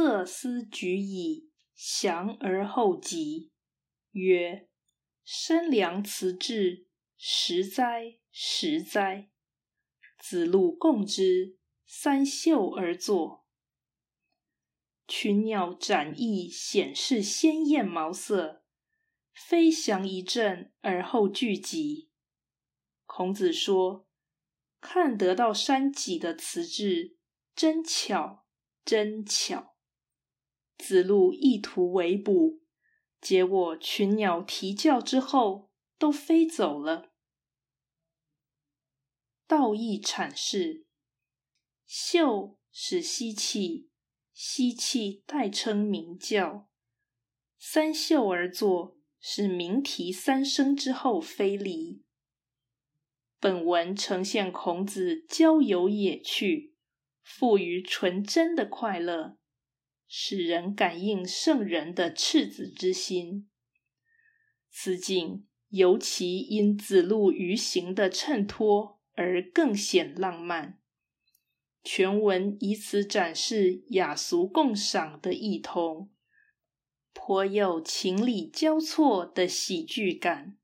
色思举矣，降而后及，曰：“山良辞志，实哉，实哉！”子路共之，三袖而坐。群鸟展翼，显示鲜艳毛色，飞翔一阵而后聚集。孔子说：“看得到山脊的辞志，真巧，真巧。”子路意图围捕，结果群鸟啼叫之后，都飞走了。道义阐释：秀是吸气，吸气代称鸣叫。三秀而作，是鸣啼三声之后飞离。本文呈现孔子郊游野趣，富于纯真的快乐。使人感应圣人的赤子之心。此景尤其因子路于行的衬托而更显浪漫。全文以此展示雅俗共赏的异同，颇有情理交错的喜剧感。